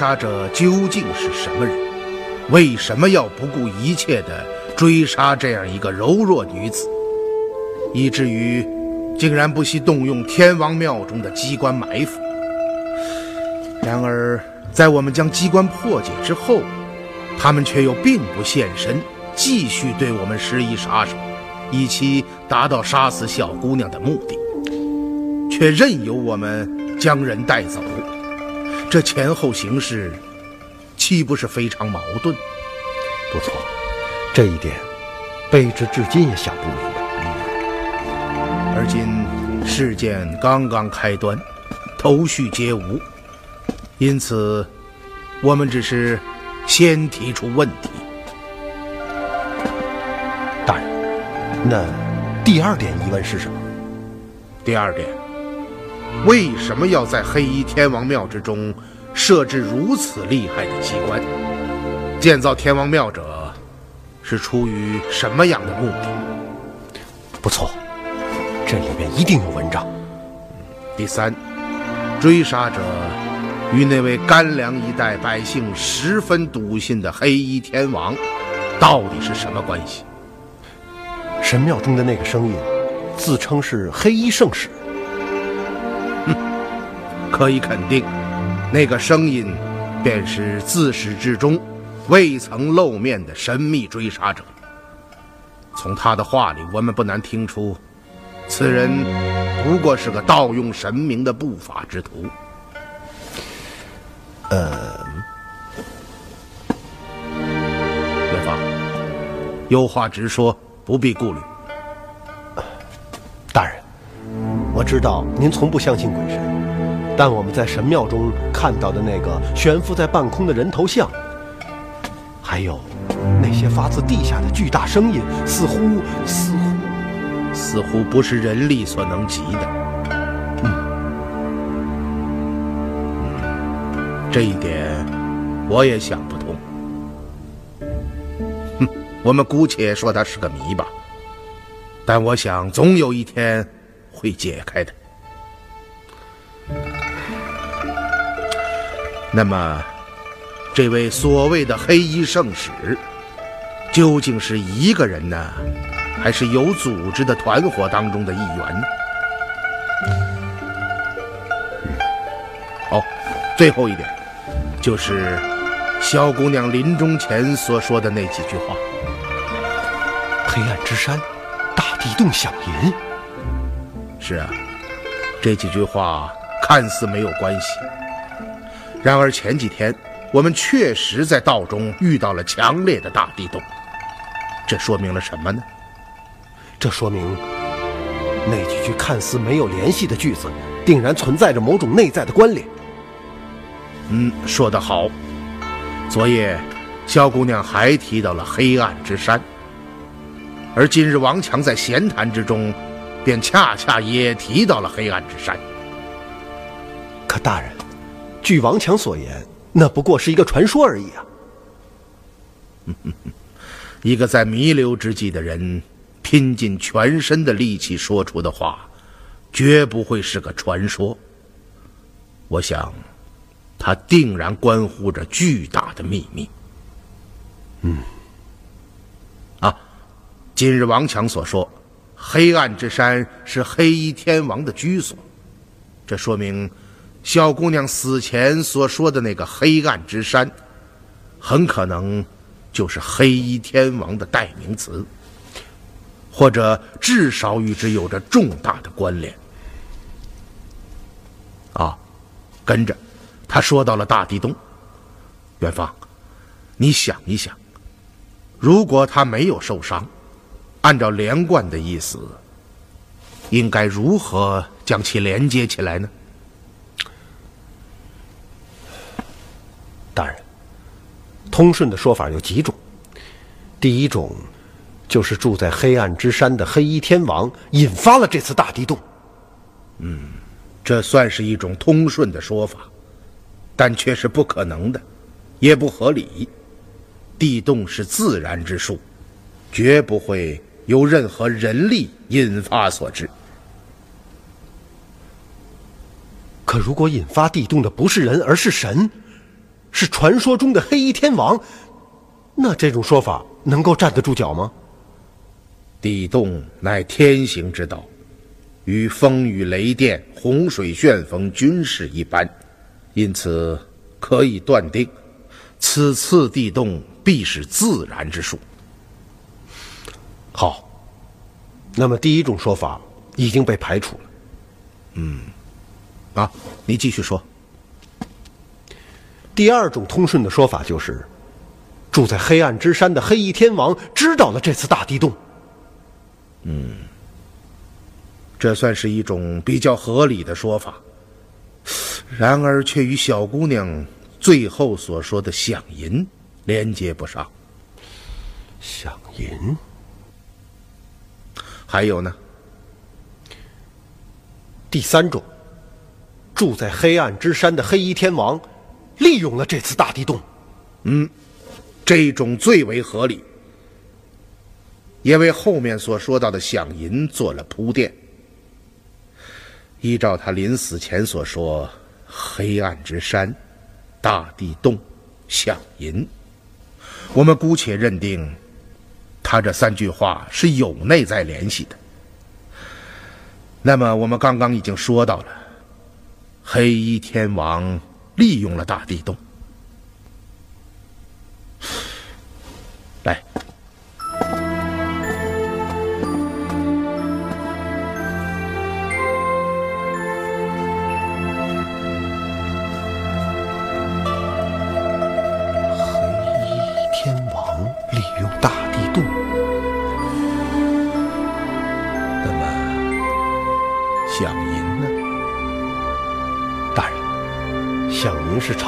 杀者究竟是什么人？为什么要不顾一切的追杀这样一个柔弱女子，以至于竟然不惜动用天王庙中的机关埋伏？然而，在我们将机关破解之后，他们却又并不现身，继续对我们施以杀手，以期达到杀死小姑娘的目的，却任由我们将人带走。这前后形势，岂不是非常矛盾？不错，这一点，卑职至今也想不明白。而今事件刚刚开端，头绪皆无，因此，我们只是先提出问题。大人，那第二点疑问是什么？第二点，为什么要在黑衣天王庙之中设置如此厉害的机关？建造天王庙者是出于什么样的目的？不错，这里面一定有文章。第三，追杀者与那位甘凉一带百姓十分笃信的黑衣天王，到底是什么关系？神庙中的那个声音，自称是黑衣圣使。可以肯定，那个声音便是自始至终未曾露面的神秘追杀者。从他的话里，我们不难听出，此人不过是个盗用神明的不法之徒。呃，元芳，有话直说，不必顾虑。大人，我知道您从不相信鬼神，但我们在神庙中看到的那个悬浮在半空的人头像，还有那些发自地下的巨大声音，似乎似乎似乎不是人力所能及的。嗯，这一点我也想不通。哼，我们姑且说它是个谜吧，但我想总有一天会解开的。那么，这位所谓的黑衣圣使，究竟是一个人呢，还是有组织的团伙当中的一员呢？好，最后一点，就是萧姑娘临终前所说的那几句话。黑暗之山，大地洞响银。是啊，这几句话看似没有关系，然而前几天我们确实在道中遇到了强烈的大地动，这说明了什么呢？这说明那几句看似没有联系的句子，定然存在着某种内在的关联。嗯，说得好。昨夜，萧姑娘还提到了黑暗之山，而今日王强在闲谈之中，便恰恰也提到了黑暗之山。可大人，据王强所言，那不过是一个传说而已啊！一个在弥留之际的人，拼尽全身的力气说出的话，绝不会是个传说。我想。他定然关乎着巨大的秘密。嗯，啊，今日王强所说，黑暗之山是黑衣天王的居所，这说明小姑娘死前所说的那个黑暗之山，很可能就是黑衣天王的代名词，或者至少与之有着重大的关联。啊，跟着。他说到了大地洞，元芳，你想一想，如果他没有受伤，按照连贯的意思，应该如何将其连接起来呢？大人，通顺的说法有几种，第一种，就是住在黑暗之山的黑衣天王引发了这次大地动。嗯，这算是一种通顺的说法。但却是不可能的，也不合理。地动是自然之术，绝不会由任何人力引发所致。可如果引发地动的不是人，而是神，是传说中的黑衣天王，那这种说法能够站得住脚吗？地动乃天行之道，与风雨雷电、洪水旋风均是一般。因此，可以断定，此次地动必是自然之术。好，那么第一种说法已经被排除了。嗯，啊，你继续说。第二种通顺的说法就是，住在黑暗之山的黑衣天王知道了这次大地动。嗯，这算是一种比较合理的说法。然而，却与小姑娘最后所说的响银连接不上。响银，还有呢？第三种，住在黑暗之山的黑衣天王，利用了这次大地动。嗯，这种最为合理，也为后面所说到的响银做了铺垫。依照他临死前所说。黑暗之山，大地洞，响银。我们姑且认定，他这三句话是有内在联系的。那么，我们刚刚已经说到了，黑衣天王利用了大地洞。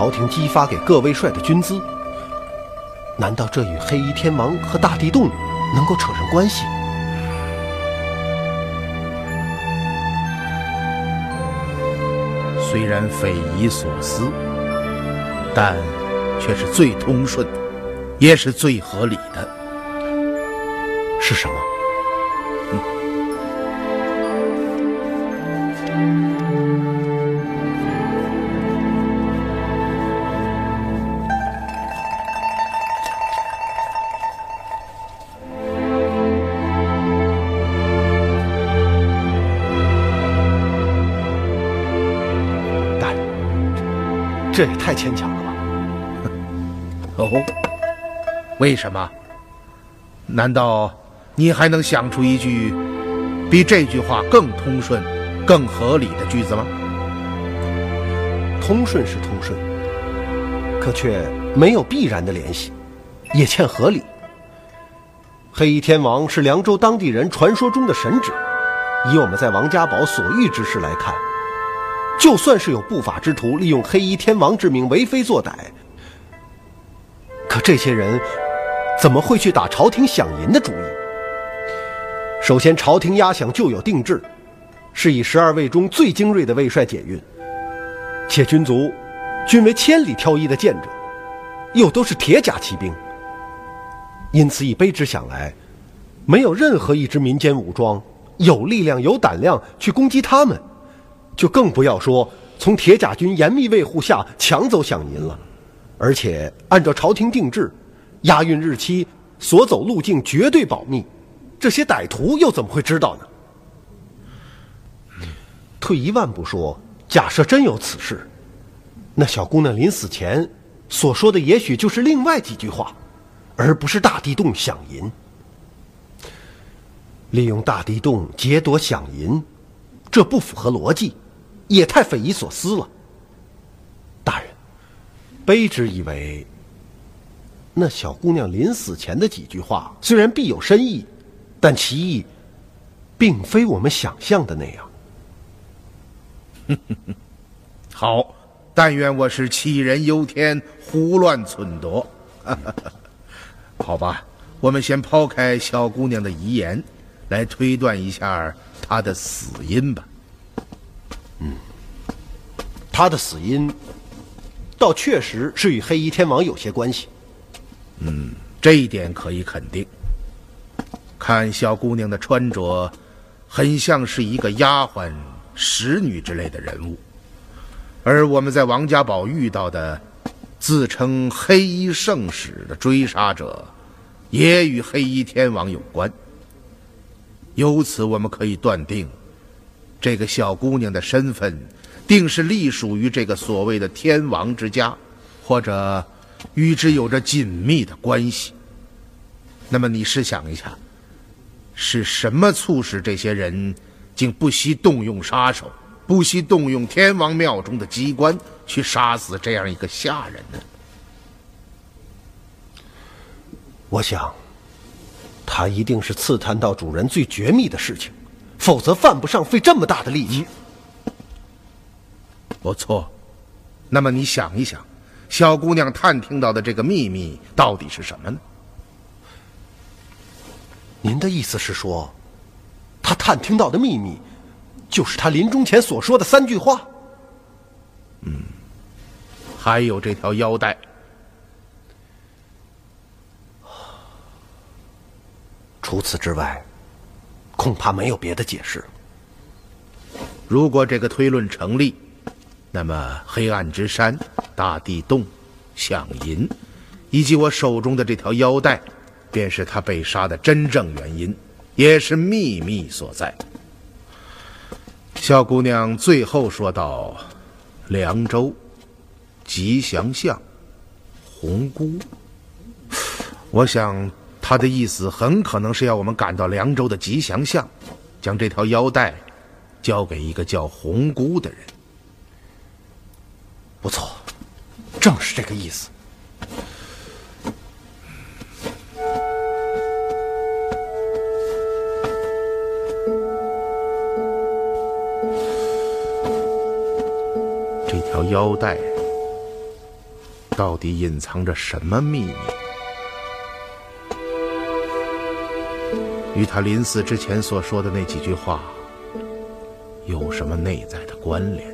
朝廷激发给各位帅的军资，难道这与黑衣天王和大地洞能够扯上关系？虽然匪夷所思，但却是最通顺，也是最合理的。这也太牵强了吧！哦，为什么？难道你还能想出一句比这句话更通顺、更合理的句子吗？通顺是通顺，可却没有必然的联系，也欠合理。黑衣天王是凉州当地人传说中的神祇，以我们在王家堡所遇之事来看，就算是有不法之徒利用黑衣天王之名为非作歹，可这些人怎么会去打朝廷饷银的主意？首先，朝廷压饷就有定制，是以十二卫中最精锐的卫帅检运。且军卒均为千里挑一的剑者，又都是铁甲骑兵，因此以卑职想来，没有任何一支民间武装有力量、有胆量去攻击他们，就更不要说从铁甲军严密卫护下抢走饷银了。而且按照朝廷定制，押运日期、所走路径绝对保密，这些歹徒又怎么会知道呢？退一万步说。假设真有此事，那小姑娘临死前所说的也许就是另外几句话，而不是大地洞饷银。利用大地洞劫夺饷银，这不符合逻辑，也太匪夷所思了。大人，卑职以为，那小姑娘临死前的几句话虽然必有深意，但其意并非我们想象的那样。好，但愿我是杞人忧天、胡乱忖度。好吧，我们先抛开小姑娘的遗言，来推断一下她的死因吧。嗯，她的死因倒确实是与黑衣天王有些关系。嗯，这一点可以肯定。看小姑娘的穿着，很像是一个丫鬟。使女之类的人物，而我们在王家堡遇到的自称黑衣圣使的追杀者，也与黑衣天王有关。由此，我们可以断定，这个小姑娘的身份，定是隶属于这个所谓的天王之家，或者与之有着紧密的关系。那么，你试想一下，是什么促使这些人？竟不惜动用杀手，不惜动用天王庙中的机关去杀死这样一个下人呢？我想，他一定是刺探到主人最绝密的事情，否则犯不上费这么大的力气。不错，那么你想一想，小姑娘探听到的这个秘密到底是什么呢？您的意思是说？她探听到的秘密，就是她临终前所说的三句话。嗯，还有这条腰带。除此之外，恐怕没有别的解释。如果这个推论成立，那么黑暗之山、大地洞、响银，以及我手中的这条腰带，便是他被杀的真正原因。也是秘密所在。小姑娘最后说道：“凉州吉祥巷，红姑。”我想他的意思很可能是要我们赶到凉州的吉祥巷，将这条腰带交给一个叫红姑的人。不错，正是这个意思。这条腰带到底隐藏着什么秘密？与他临死之前所说的那几句话有什么内在的关联？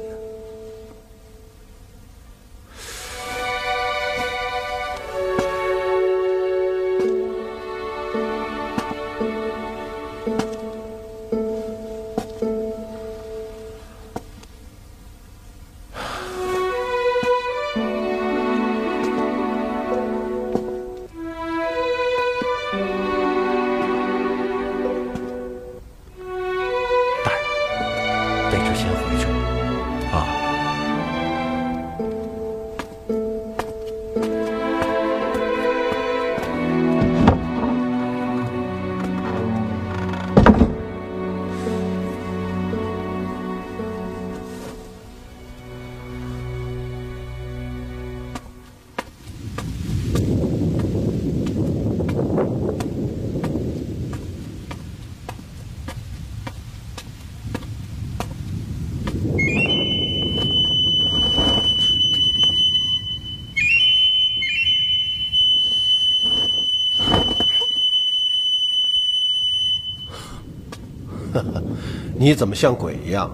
你怎么像鬼一样，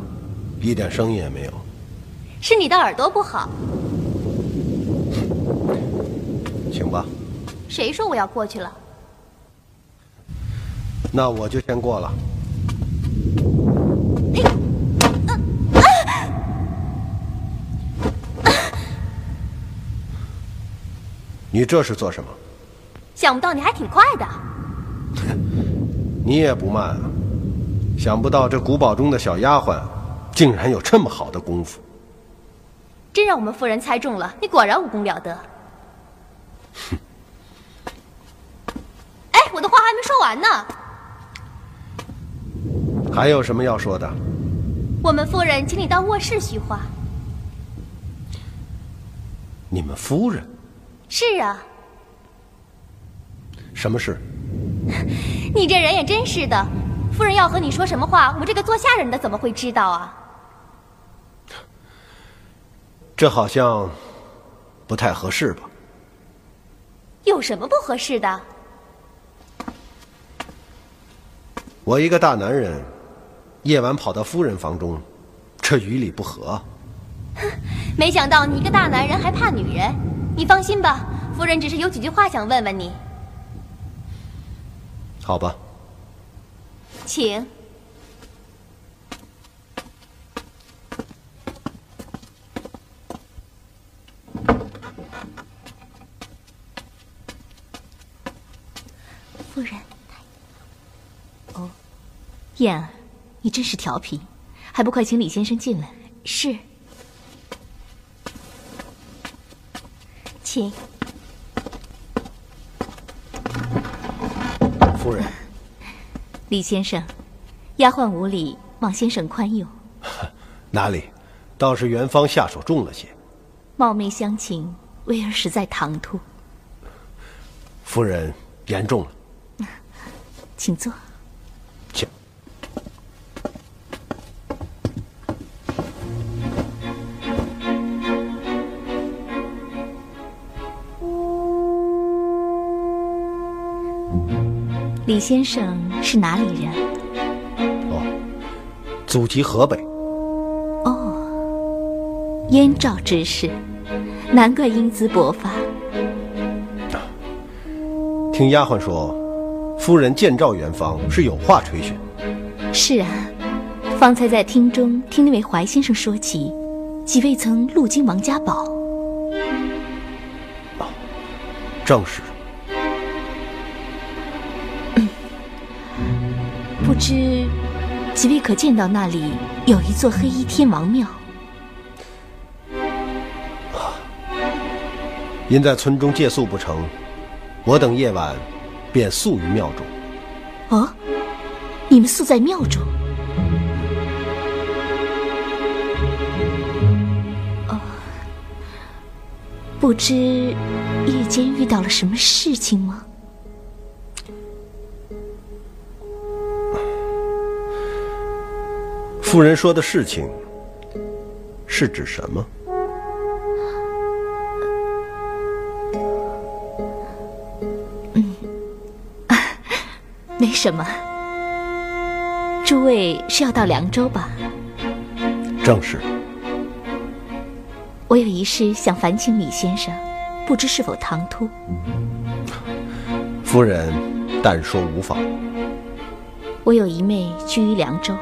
一点声音也没有？是你的耳朵不好。请吧，谁说我要过去了？那我就先过了。你这是做什么？想不到你还挺快的。你也不慢啊！想不到这古堡中的小丫鬟，竟然有这么好的功夫。真让我们夫人猜中了，你果然武功了得。哼！哎，我的话还没说完呢。还有什么要说的？我们夫人请你到卧室叙话。你们夫人？是啊。什么事？你这人也真是的，夫人要和你说什么话，我这个做下人的怎么会知道啊？这好像不太合适吧？有什么不合适的？我一个大男人，夜晚跑到夫人房中，这于理不合。哼，没想到你一个大男人还怕女人。你放心吧，夫人只是有几句话想问问你。好吧，请。夫人。哦，燕儿，你真是调皮，还不快请李先生进来？是。请。夫人，李先生，丫鬟无礼，望先生宽宥。哪里，倒是元芳下手重了些。冒昧相请，薇儿实在唐突。夫人言重了，请坐。先生是哪里人？哦，祖籍河北。哦，燕赵之士，难怪英姿勃发。听丫鬟说，夫人见赵元芳是有话垂询。是啊，方才在厅中听那位怀先生说起，几位曾路经王家堡。哦，正是。不知几位可见到那里有一座黑衣天王庙？因在村中借宿不成，我等夜晚便宿于庙中。哦，你们宿在庙中？哦，不知夜间遇到了什么事情吗？夫人说的事情是指什么？嗯，没什么。诸位是要到凉州吧？正是。我有一事想烦请李先生，不知是否唐突？夫人但说无妨。我有一妹居于凉州。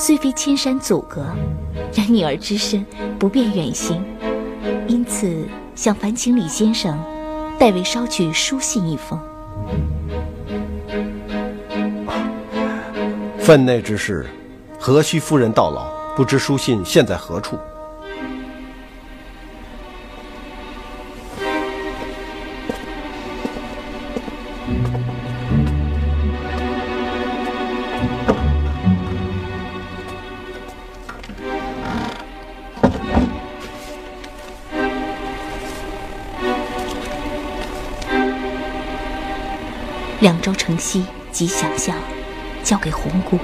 虽非千山阻隔，然女儿之身不便远行，因此想烦请李先生代为捎去书信一封。分内之事，何须夫人到老？不知书信现在何处？凉州城西吉祥巷，交给红姑。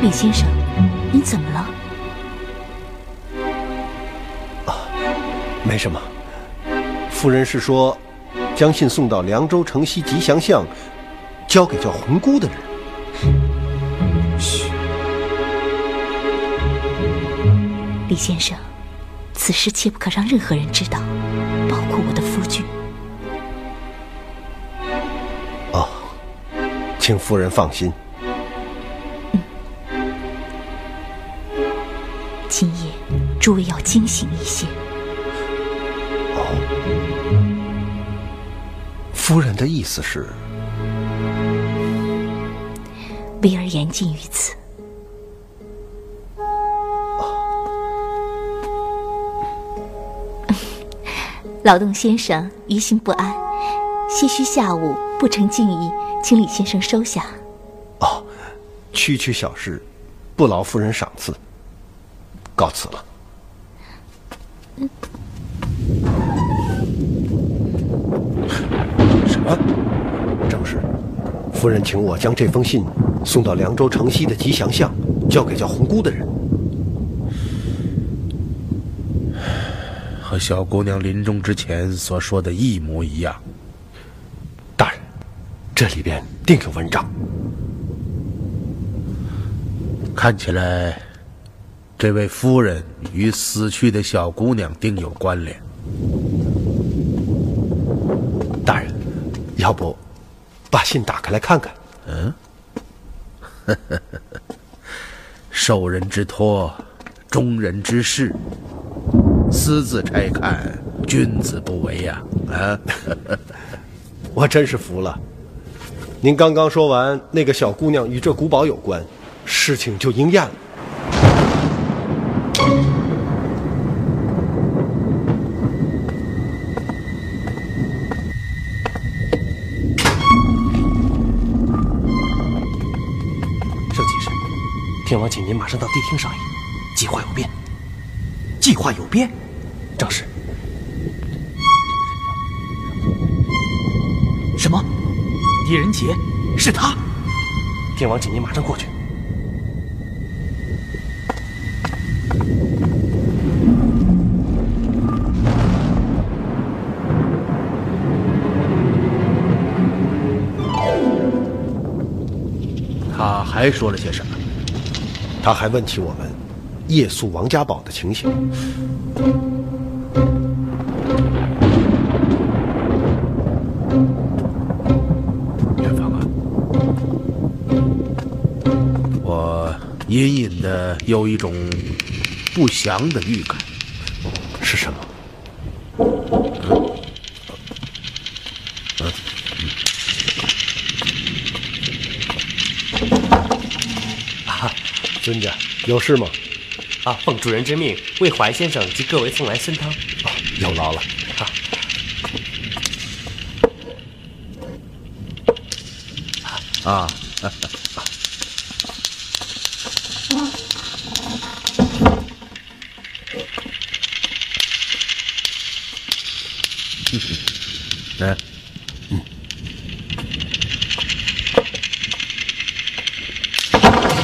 李先生，您怎么了？啊，没什么。夫人是说，将信送到凉州城西吉祥巷，交给叫红姑的人。嘘，李先生，此事切不可让任何人知道，请夫人放心。今夜，诸位要惊醒一些。夫人的意思是，微儿言尽于此。劳动先生于心不安，些许下午不成敬意，请李先生收下。哦，区区小事，不劳夫人赏赐。告辞了。什么？正是，夫人请我将这封信送到凉州城西的吉祥巷，交给叫红姑的人。和小姑娘临终之前所说的一模一样。这里边定有文章。看起来，这位夫人与死去的小姑娘定有关联。大人，要不把信打开来看看？嗯。受人之托，忠人之事。私自拆看，君子不为呀！啊，我真是服了。您刚刚说完那个小姑娘与这古堡有关，事情就应验了。圣骑士，天王请您马上到地厅上议，计划有变。计划有变，正是。狄仁杰？是他？天王，请您马上过去。他还说了些什么？他还问起我们。夜宿王家堡的情形，隐隐的有一种不祥的预感，是什么？嗯，啊，尊家，有事吗？啊！奉主人之命，为怀先生及各位送来参汤。啊，有劳了。啊！啊！来，嗯。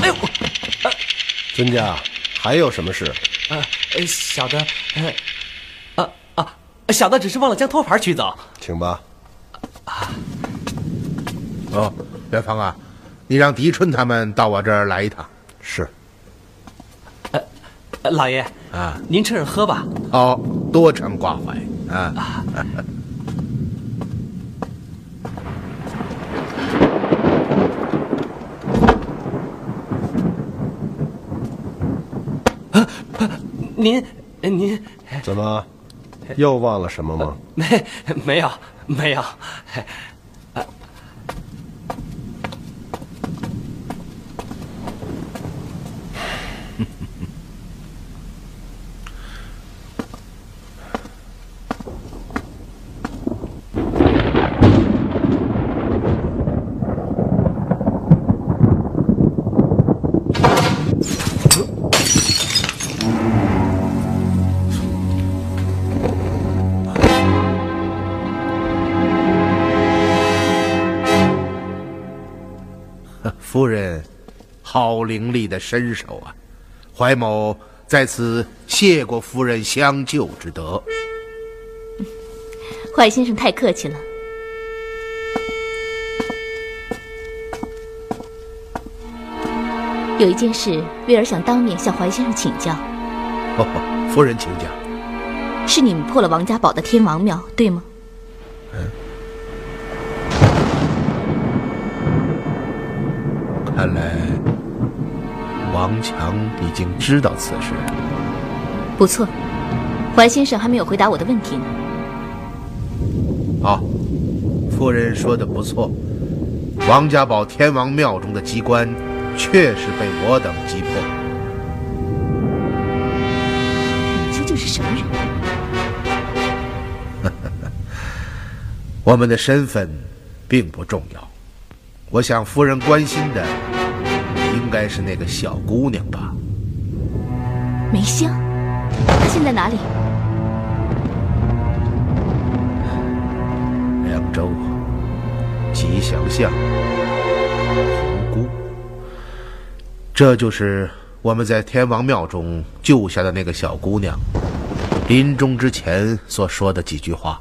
哎呦！尊家，还有什么事？呃，小的，呃，啊啊，小的只是忘了将托盘取走。请吧。啊。哦，元芳啊，你让狄春他们到我这儿来一趟。是。呃，老爷啊，您趁热喝吧。哦，多承挂怀啊。啊。您，您怎么又忘了什么吗？没，没有，没有。夫好伶俐的身手啊！怀某在此谢过夫人相救之德。怀先生太客气了。有一件事，威尔想当面向怀先生请教。哦，夫人请讲。是你们破了王家堡的天王庙，对吗？嗯看来王强已经知道此事。不错，怀先生还没有回答我的问题呢。好，夫人说的不错，王家堡天王庙中的机关确实被我等击破。你究竟是什么人？我们的身份并不重要，我想夫人关心的应该是那个小姑娘吧。梅香，她现在哪里？凉州、吉祥巷、红姑，这就是我们在天王庙中救下的那个小姑娘，临终之前所说的几句话。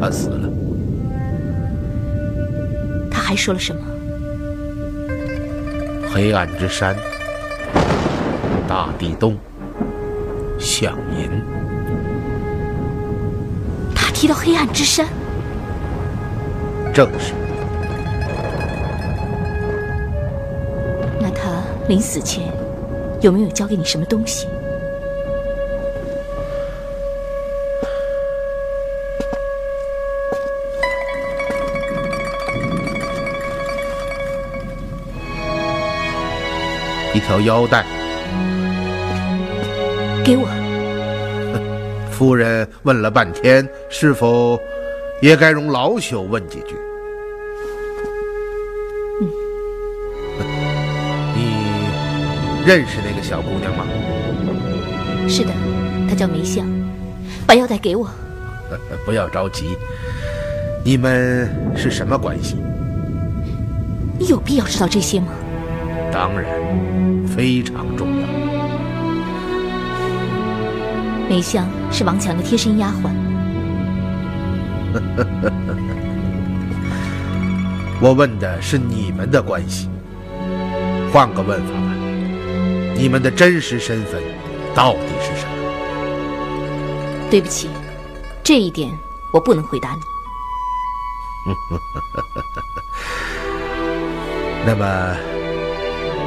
她死了。他还说了什么？黑暗之山，大地洞，响银。他提到黑暗之山，正是。那他临死前有没有交给你什么东西？一条腰带。给我。夫人问了半天，是否也该容老朽问几句？嗯。你认识那个小姑娘吗？是的，她叫梅香。把腰带给我。不要着急。你们是什么关系？你有必要知道这些吗？当然，非常重要。梅香是王强的贴身丫鬟。我问的是你们的关系。换个问法吧，你们的真实身份到底是什么？对不起，这一点我不能回答你。那么，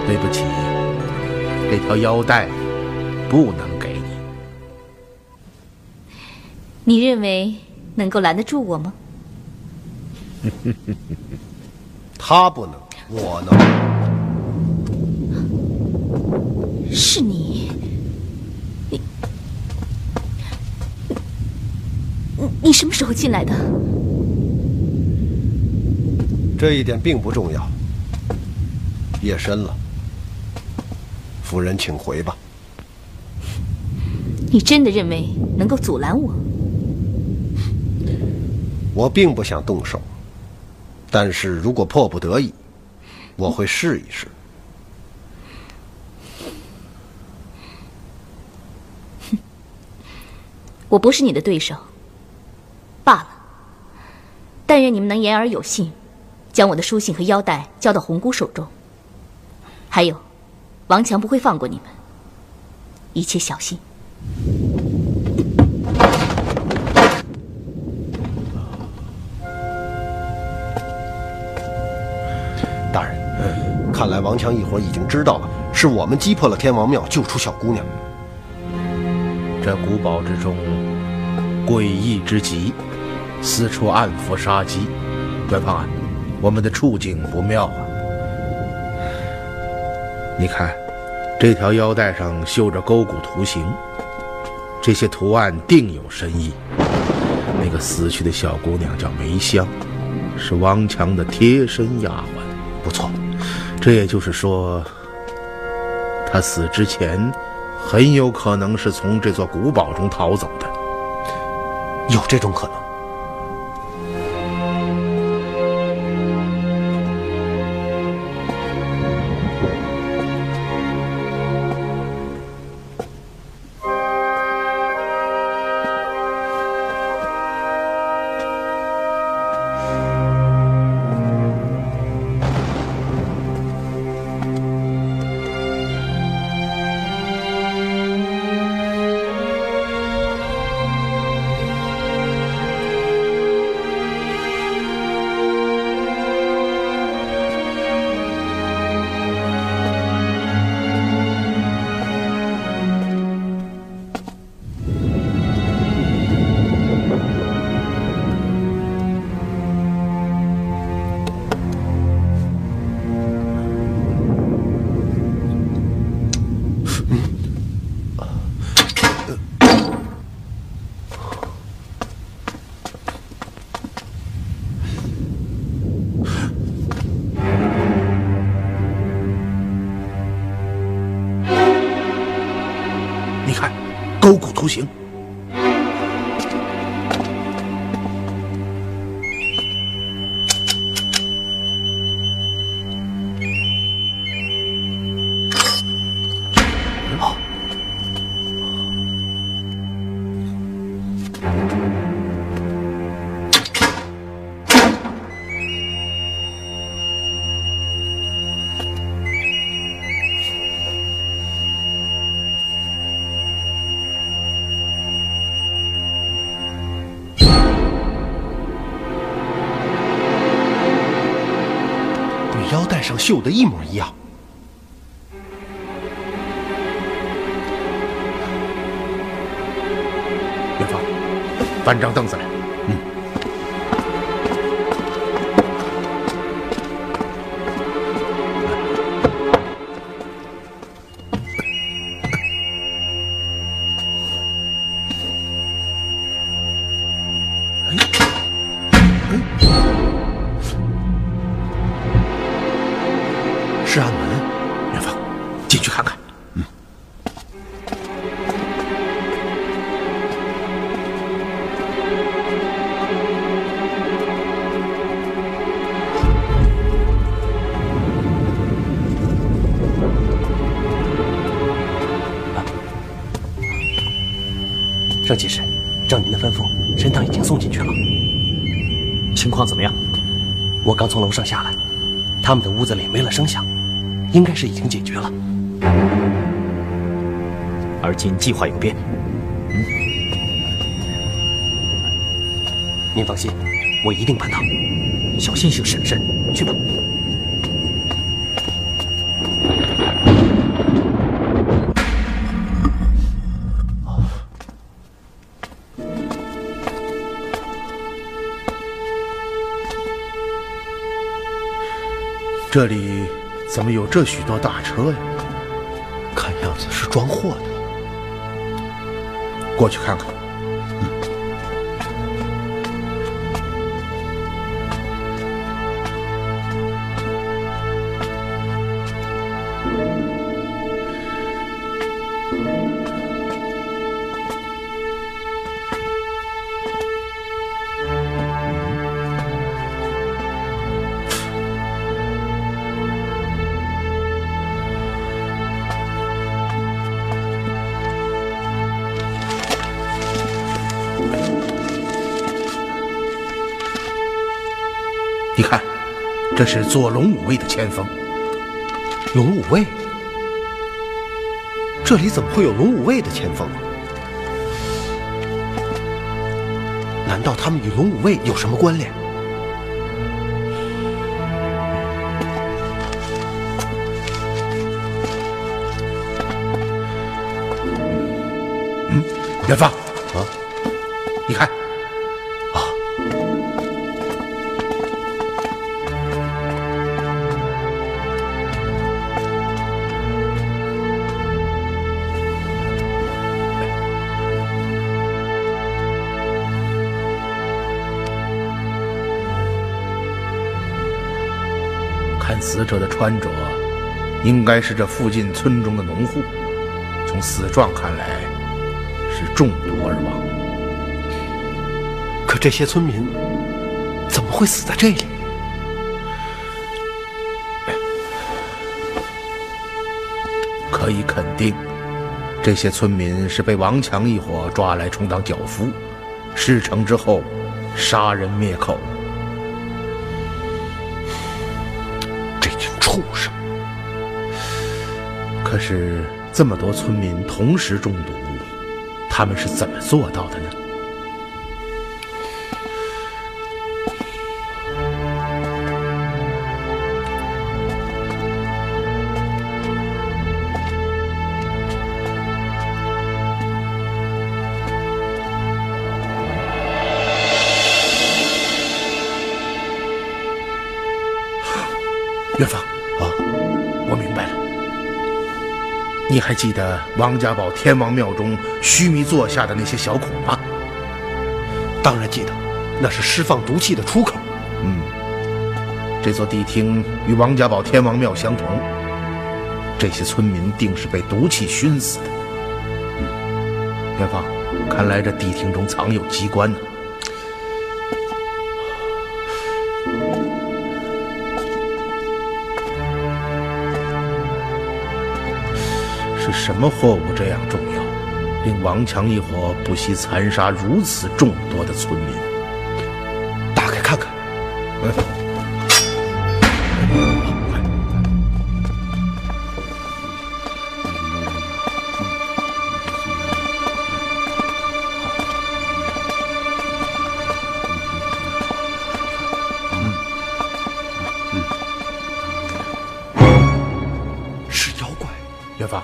对不起，这条腰带不能给你。你认为能够拦得住我吗？他不能，我能。是你，你，你，你什么时候进来的？这一点并不重要。夜深了，夫人，请回吧。你真的认为能够阻拦我？我并不想动手，但是如果迫不得已，我会试一试。我不是你的对手，罢了。但愿你们能言而有信，将我的书信和腰带交到红姑手中。还有，王强不会放过你们，一切小心。大人，看来王强一伙已经知道了，是我们击破了天王庙，救出小姑娘。这古堡之中诡异之极，四处暗伏杀机。远方啊，我们的处境不妙啊！你看，这条腰带上绣着勾股图形，这些图案定有深意。那个死去的小姑娘叫梅香，是王强的贴身丫鬟。不错，这也就是说，她死之前很有可能是从这座古堡中逃走的。有这种可能。不行。绣的一模一样。元芳，搬张凳子来。圣骑士，照您的吩咐，神堂已经送进去了。情况怎么样？我刚从楼上下来，他们的屋子里没了声响，应该是已经解决了。而今计划有变，您放心，我一定办到。小心行事。是，去吧。这里怎么有这许多大车呀？看样子是装货的。过去看看。你看，这是做龙武卫的前锋。龙武卫？这里怎么会有龙武卫的前锋？难道他们与龙武卫有什么关联？嗯元芳，啊，你，看穿着，应该是这附近村中的农户。从死状看来，是中毒而亡。可这些村民怎么会死在这里？可以肯定，这些村民是被王强一伙抓来充当脚夫，事成之后杀人灭口。畜生！可是这么多村民同时中毒，他们是怎么做到的呢？你还记得王家堡天王庙中须弥座下的那些小孔吗？当然记得，那是释放毒气的出口。嗯，这座地厅与王家堡天王庙相同，这些村民定是被毒气熏死的。元元芳，看来这地厅中藏有机关呢。是什么货物这样重要，令王强一伙不惜残杀如此众多的村民？打开看看。嗯。是妖怪。元芳，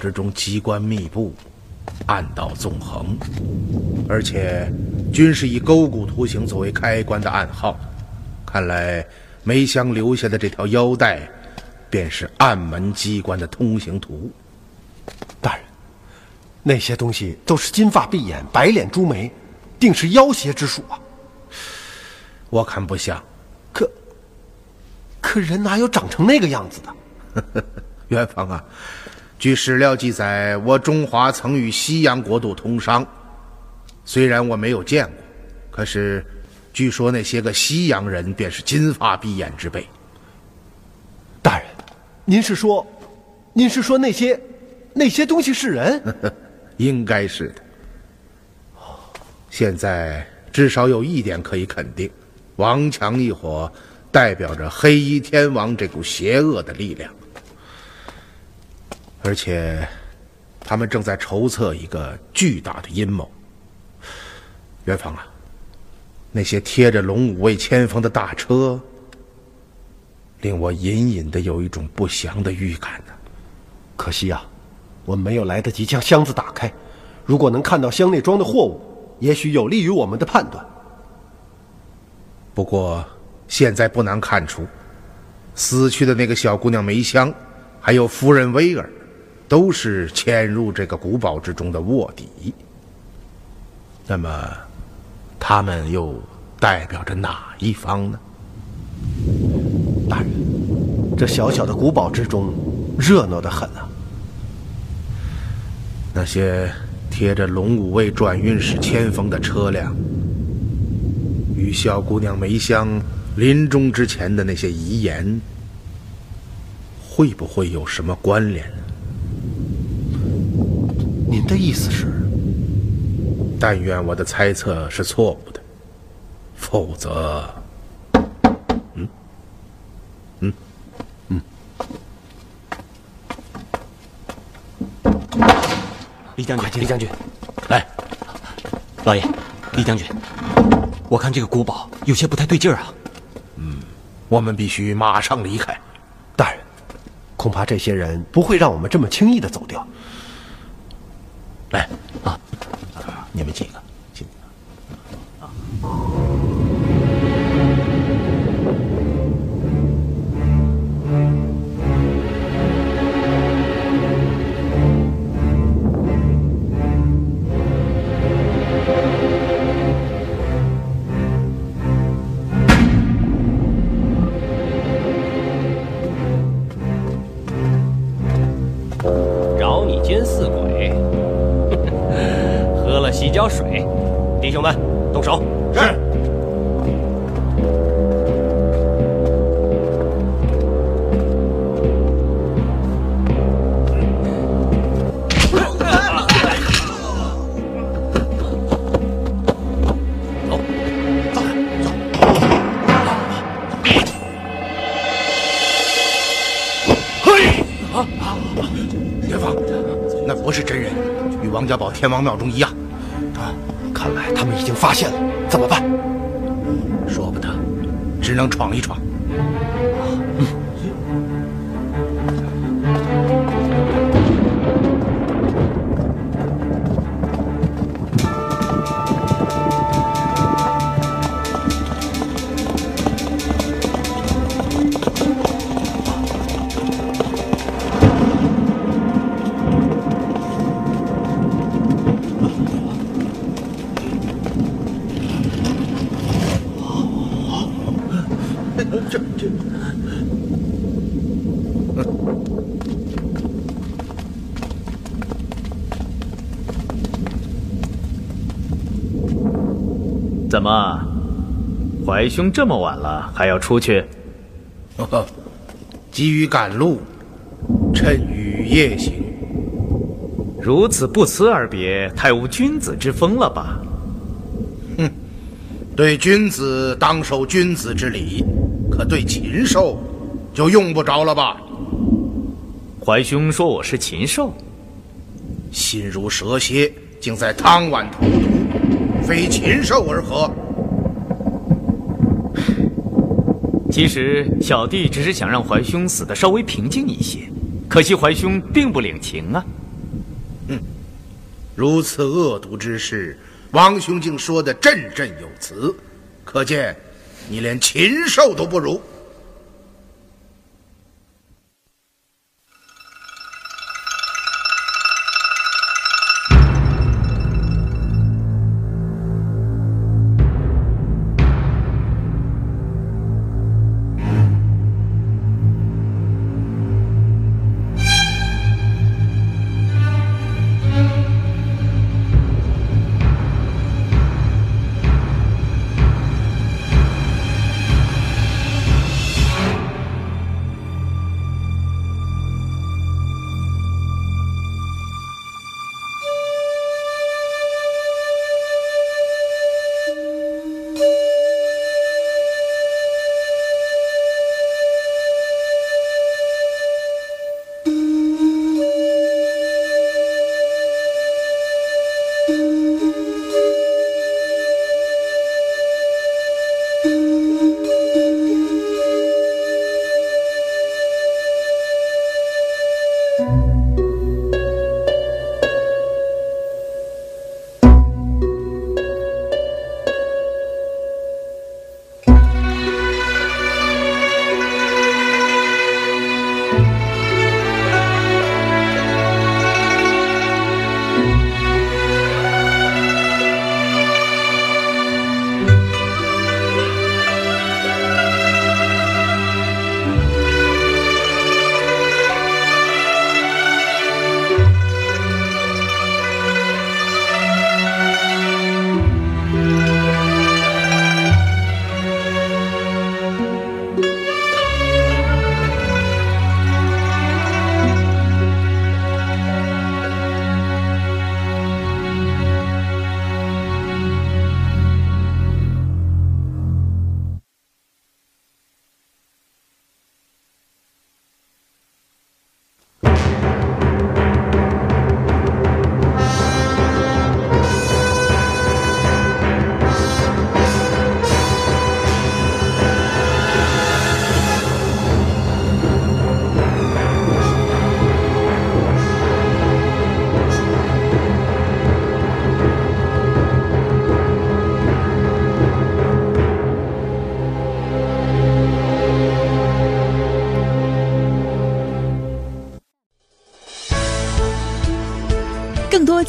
之中机关密布，暗道纵横，而且均是以勾股图形作为开关的暗号。看来梅香留下的这条腰带，便是暗门机关的通行图。大人，那些东西都是金发碧眼、白脸朱眉，定是妖邪之术啊！我看不像，可可人哪有长成那个样子的？元芳啊，据史料记载，我中华曾与西洋国度通商。虽然我没有见过，可是据说那些个西洋人便是金发碧眼之辈。大人，您是说，您是说那些那些东西是人？应该是的。现在至少有一点可以肯定：王强一伙代表着黑衣天王这股邪恶的力量。而且，他们正在筹策一个巨大的阴谋。元芳啊，那些贴着龙五卫签封的大车，令我隐隐的有一种不祥的预感呢。可惜啊，我没有来得及将箱子打开。如果能看到箱内装的货物，也许有利于我们的判断。不过现在不难看出，死去的那个小姑娘梅香，还有夫人威儿。都是潜入这个古堡之中的卧底。那么，他们又代表着哪一方呢？大人，这小小的古堡之中，热闹的很啊。那些贴着龙武卫转运使签封的车辆，与小姑娘梅香临终之前的那些遗言，会不会有什么关联？您的意思是？但愿我的猜测是错误的，否则……嗯，嗯，嗯。李将军，李将军，来，老爷，李将军，我看这个古堡有些不太对劲儿啊。嗯，我们必须马上离开。大人，恐怕这些人不会让我们这么轻易的走掉。天王庙中一样。啊，看来他们已经发现了，怎么办？说不得，只能闯一闯。嗯怀兄这么晚了还要出去？呵呵，急于赶路，趁雨夜行。如此不辞而别，太无君子之风了吧？对君子当守君子之礼，可对禽兽就用不着了吧？怀兄说我是禽兽，心如蛇蝎，竟在汤碗投毒，非禽兽而何？其实小弟只是想让怀兄死的稍微平静一些，可惜怀兄并不领情啊。嗯如此恶毒之事，王兄竟说的振振有词，可见你连禽兽都不如。